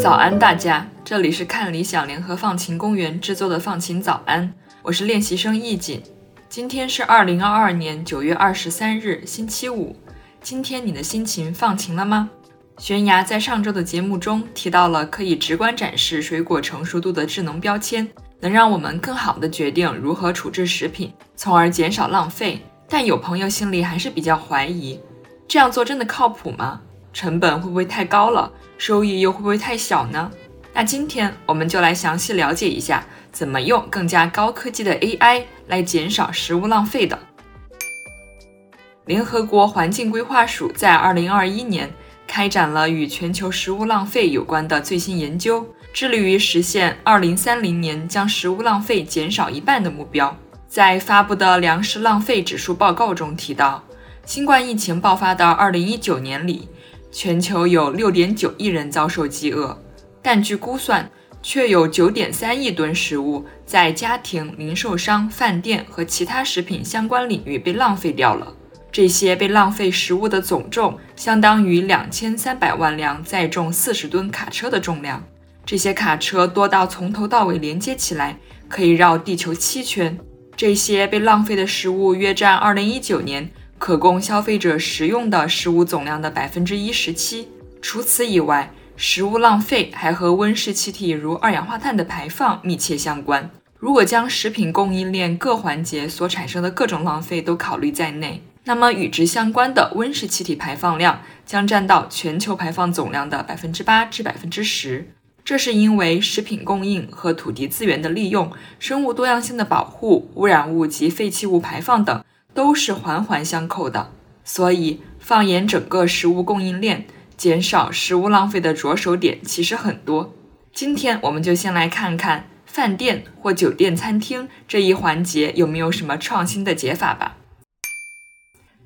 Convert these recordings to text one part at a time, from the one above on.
早安，大家！这里是看理想联合放晴公园制作的放晴早安，我是练习生易锦。今天是二零二二年九月二十三日，星期五。今天你的心情放晴了吗？悬崖在上周的节目中提到了可以直观展示水果成熟度的智能标签，能让我们更好的决定如何处置食品，从而减少浪费。但有朋友心里还是比较怀疑，这样做真的靠谱吗？成本会不会太高了？收益又会不会太小呢？那今天我们就来详细了解一下，怎么用更加高科技的 AI 来减少食物浪费的。联合国环境规划署在2021年开展了与全球食物浪费有关的最新研究，致力于实现2030年将食物浪费减少一半的目标。在发布的粮食浪费指数报告中提到，新冠疫情爆发的2019年里。全球有六点九亿人遭受饥饿，但据估算，却有九点三亿吨食物在家庭、零售商、饭店和其他食品相关领域被浪费掉了。这些被浪费食物的总重相当于两千三百万辆载重四十吨卡车的重量。这些卡车多到从头到尾连接起来可以绕地球七圈。这些被浪费的食物约占二零一九年。可供消费者食用的食物总量的百分之一十七。除此以外，食物浪费还和温室气体如二氧化碳的排放密切相关。如果将食品供应链各环节所产生的各种浪费都考虑在内，那么与之相关的温室气体排放量将占到全球排放总量的百分之八至百分之十。这是因为食品供应和土地资源的利用、生物多样性的保护、污染物及废弃物排放等。都是环环相扣的，所以放眼整个食物供应链，减少食物浪费的着手点其实很多。今天我们就先来看看饭店或酒店餐厅这一环节有没有什么创新的解法吧。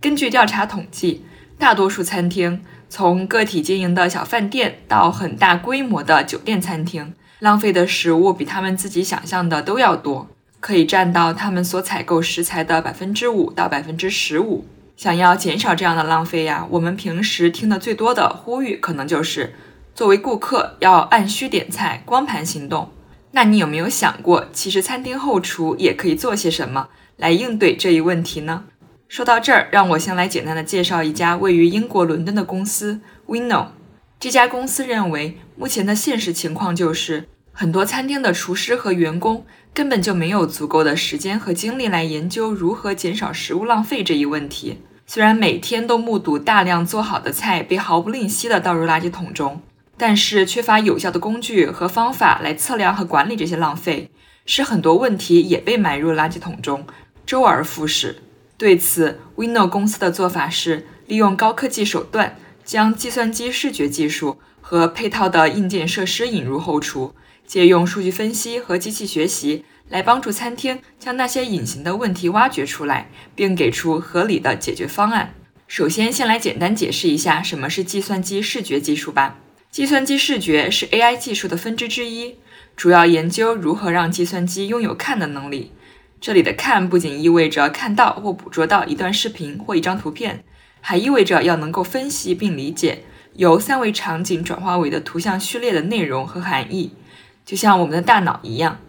根据调查统计，大多数餐厅，从个体经营的小饭店到很大规模的酒店餐厅，浪费的食物比他们自己想象的都要多。可以占到他们所采购食材的百分之五到百分之十五。想要减少这样的浪费呀，我们平时听的最多的呼吁，可能就是作为顾客要按需点菜，光盘行动。那你有没有想过，其实餐厅后厨也可以做些什么来应对这一问题呢？说到这儿，让我先来简单的介绍一家位于英国伦敦的公司 Winnow。这家公司认为，目前的现实情况就是。很多餐厅的厨师和员工根本就没有足够的时间和精力来研究如何减少食物浪费这一问题。虽然每天都目睹大量做好的菜被毫不吝惜地倒入垃圾桶中，但是缺乏有效的工具和方法来测量和管理这些浪费，使很多问题也被埋入垃圾桶中，周而复始。对此，Winno 公司的做法是利用高科技手段，将计算机视觉技术和配套的硬件设施引入后厨。借用数据分析和机器学习来帮助餐厅将那些隐形的问题挖掘出来，并给出合理的解决方案。首先，先来简单解释一下什么是计算机视觉技术吧。计算机视觉是 AI 技术的分支之一，主要研究如何让计算机拥有看的能力。这里的看不仅意味着看到或捕捉到一段视频或一张图片，还意味着要能够分析并理解由三维场景转化为的图像序列的内容和含义。就像我们的大脑一样，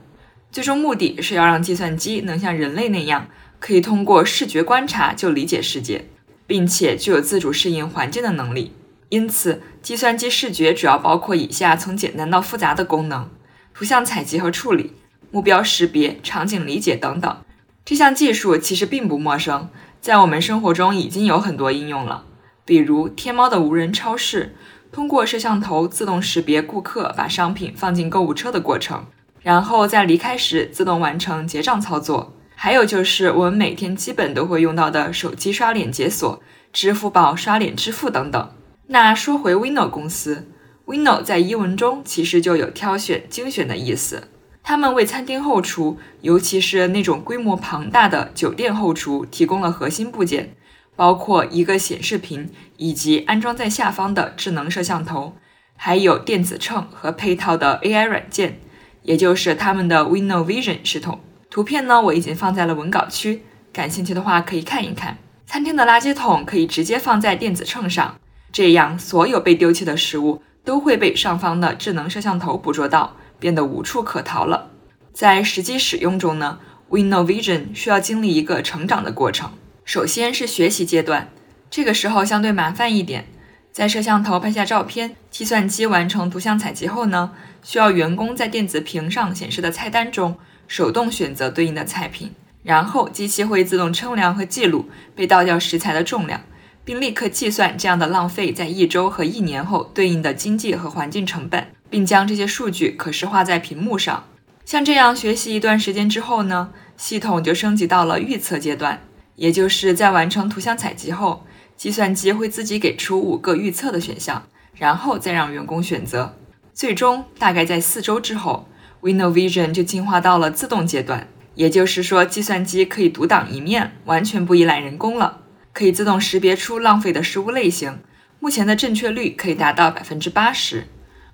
最终目的是要让计算机能像人类那样，可以通过视觉观察就理解世界，并且具有自主适应环境的能力。因此，计算机视觉主要包括以下从简单到复杂的功能：图像采集和处理、目标识别、场景理解等等。这项技术其实并不陌生，在我们生活中已经有很多应用了，比如天猫的无人超市。通过摄像头自动识别顾客把商品放进购物车的过程，然后在离开时自动完成结账操作。还有就是我们每天基本都会用到的手机刷脸解锁、支付宝刷脸支付等等。那说回 Winno 公司，Winno 在英文中其实就有挑选、精选的意思。他们为餐厅后厨，尤其是那种规模庞大的酒店后厨，提供了核心部件。包括一个显示屏以及安装在下方的智能摄像头，还有电子秤和配套的 AI 软件，也就是他们的 Window Vision 系统。图片呢，我已经放在了文稿区，感兴趣的话可以看一看。餐厅的垃圾桶可以直接放在电子秤上，这样所有被丢弃的食物都会被上方的智能摄像头捕捉到，变得无处可逃了。在实际使用中呢，WinnoVision 需要经历一个成长的过程。首先是学习阶段，这个时候相对麻烦一点。在摄像头拍下照片，计算机完成图像采集后呢，需要员工在电子屏上显示的菜单中手动选择对应的菜品。然后机器会自动称量和记录被倒掉食材的重量，并立刻计算这样的浪费在一周和一年后对应的经济和环境成本，并将这些数据可视化在屏幕上。像这样学习一段时间之后呢，系统就升级到了预测阶段，也就是在完成图像采集后，计算机会自己给出五个预测的选项，然后再让员工选择。最终大概在四周之后，WinnoVision 就进化到了自动阶段。也就是说，计算机可以独当一面，完全不依赖人工了，可以自动识别出浪费的食物类型。目前的正确率可以达到百分之八十，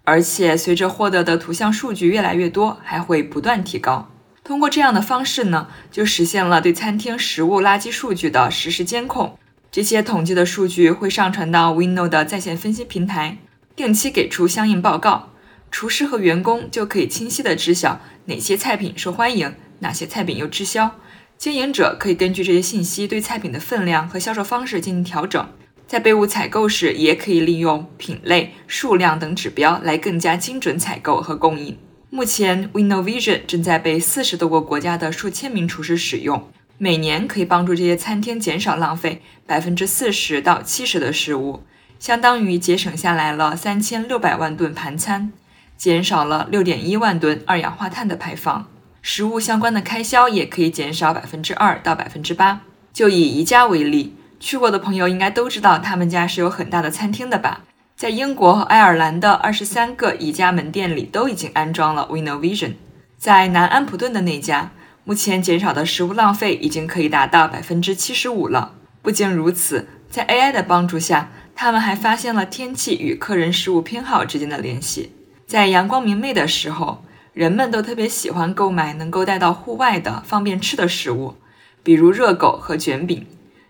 而且随着获得的图像数据越来越多，还会不断提高。通过这样的方式呢，就实现了对餐厅食物垃圾数据的实时监控。这些统计的数据会上传到 Winno 的在线分析平台，定期给出相应报告。厨师和员工就可以清晰地知晓哪些菜品受欢迎。哪些菜品又滞销？经营者可以根据这些信息对菜品的分量和销售方式进行调整。在备物采购时，也可以利用品类、数量等指标来更加精准采购和供应。目前，WinnoVision 正在被四十多个国家的数千名厨师使用，每年可以帮助这些餐厅减少浪费百分之四十到七十的食物，相当于节省下来了三千六百万顿盘餐，减少了六点一万吨二氧化碳的排放。食物相关的开销也可以减少百分之二到百分之八。就以宜家为例，去过的朋友应该都知道，他们家是有很大的餐厅的吧？在英国和爱尔兰的二十三个宜家门店里都已经安装了 WinnoVision。在南安普顿的那家，目前减少的食物浪费已经可以达到百分之七十五了。不仅如此，在 AI 的帮助下，他们还发现了天气与客人食物偏好之间的联系。在阳光明媚的时候。人们都特别喜欢购买能够带到户外的方便吃的食物，比如热狗和卷饼。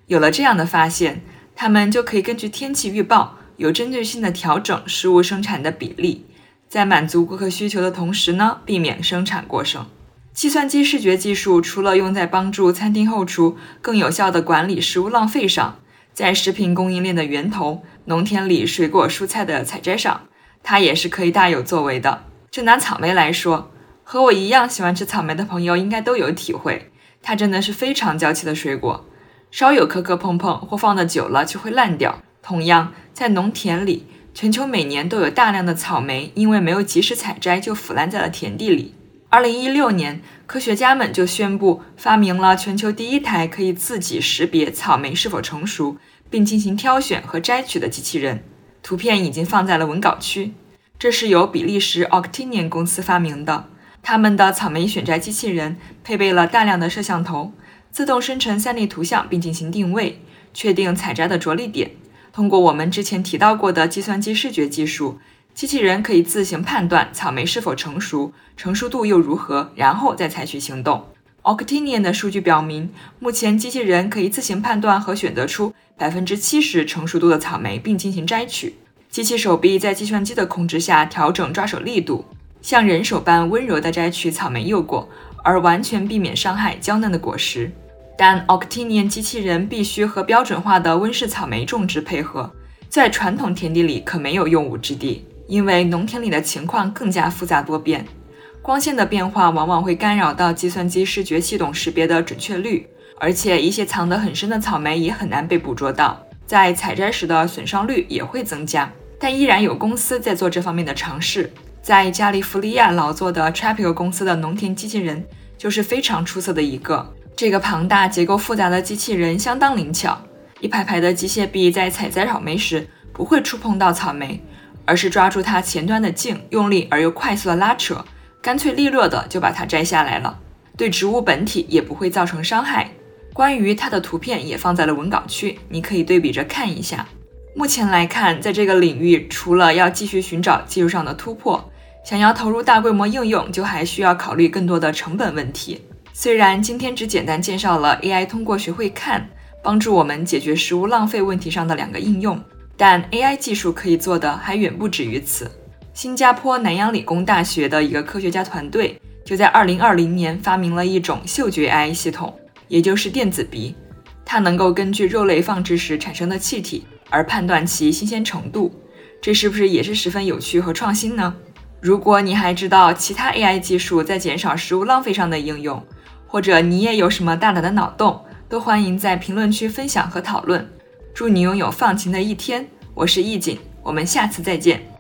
有了这样的发现，他们就可以根据天气预报，有针对性的调整食物生产的比例，在满足顾客需求的同时呢，避免生产过剩。计算机视觉技术除了用在帮助餐厅后厨更有效地管理食物浪费上，在食品供应链的源头——农田里水果蔬菜的采摘上，它也是可以大有作为的。就拿草莓来说，和我一样喜欢吃草莓的朋友应该都有体会，它真的是非常娇气的水果，稍有磕磕碰碰或放的久了就会烂掉。同样，在农田里，全球每年都有大量的草莓因为没有及时采摘就腐烂在了田地里。二零一六年，科学家们就宣布发明了全球第一台可以自己识别草莓是否成熟，并进行挑选和摘取的机器人。图片已经放在了文稿区。这是由比利时 Octinian 公司发明的。他们的草莓选摘机器人配备了大量的摄像头，自动生成 3D 图像并进行定位，确定采摘的着力点。通过我们之前提到过的计算机视觉技术，机器人可以自行判断草莓是否成熟，成熟度又如何，然后再采取行动。Octinian 的数据表明，目前机器人可以自行判断和选择出百分之七十成熟度的草莓，并进行摘取。机器手臂在计算机的控制下调整抓手力度，像人手般温柔地摘取草莓幼果，而完全避免伤害娇嫩的果实。但 Octinian 机器人必须和标准化的温室草莓种植配合，在传统田地里可没有用武之地，因为农田里的情况更加复杂多变，光线的变化往往会干扰到计算机视觉系统识别的准确率，而且一些藏得很深的草莓也很难被捕捉到，在采摘时的损伤率也会增加。但依然有公司在做这方面的尝试。在加利福尼亚劳作的 Trapio 公司的农田机器人就是非常出色的一个。这个庞大、结构复杂的机器人相当灵巧，一排排的机械臂在采摘草莓时不会触碰到草莓，而是抓住它前端的茎，用力而又快速的拉扯，干脆利落的就把它摘下来了，对植物本体也不会造成伤害。关于它的图片也放在了文稿区，你可以对比着看一下。目前来看，在这个领域，除了要继续寻找技术上的突破，想要投入大规模应用，就还需要考虑更多的成本问题。虽然今天只简单介绍了 AI 通过学会看，帮助我们解决食物浪费问题上的两个应用，但 AI 技术可以做的还远不止于此。新加坡南洋理工大学的一个科学家团队就在2020年发明了一种嗅觉 AI 系统，也就是电子鼻，它能够根据肉类放置时产生的气体而判断其新鲜程度。这是不是也是十分有趣和创新呢？如果你还知道其他 AI 技术在减少食物浪费上的应用，或者你也有什么大胆的脑洞，都欢迎在评论区分享和讨论。祝你拥有放晴的一天！我是易景，我们下次再见。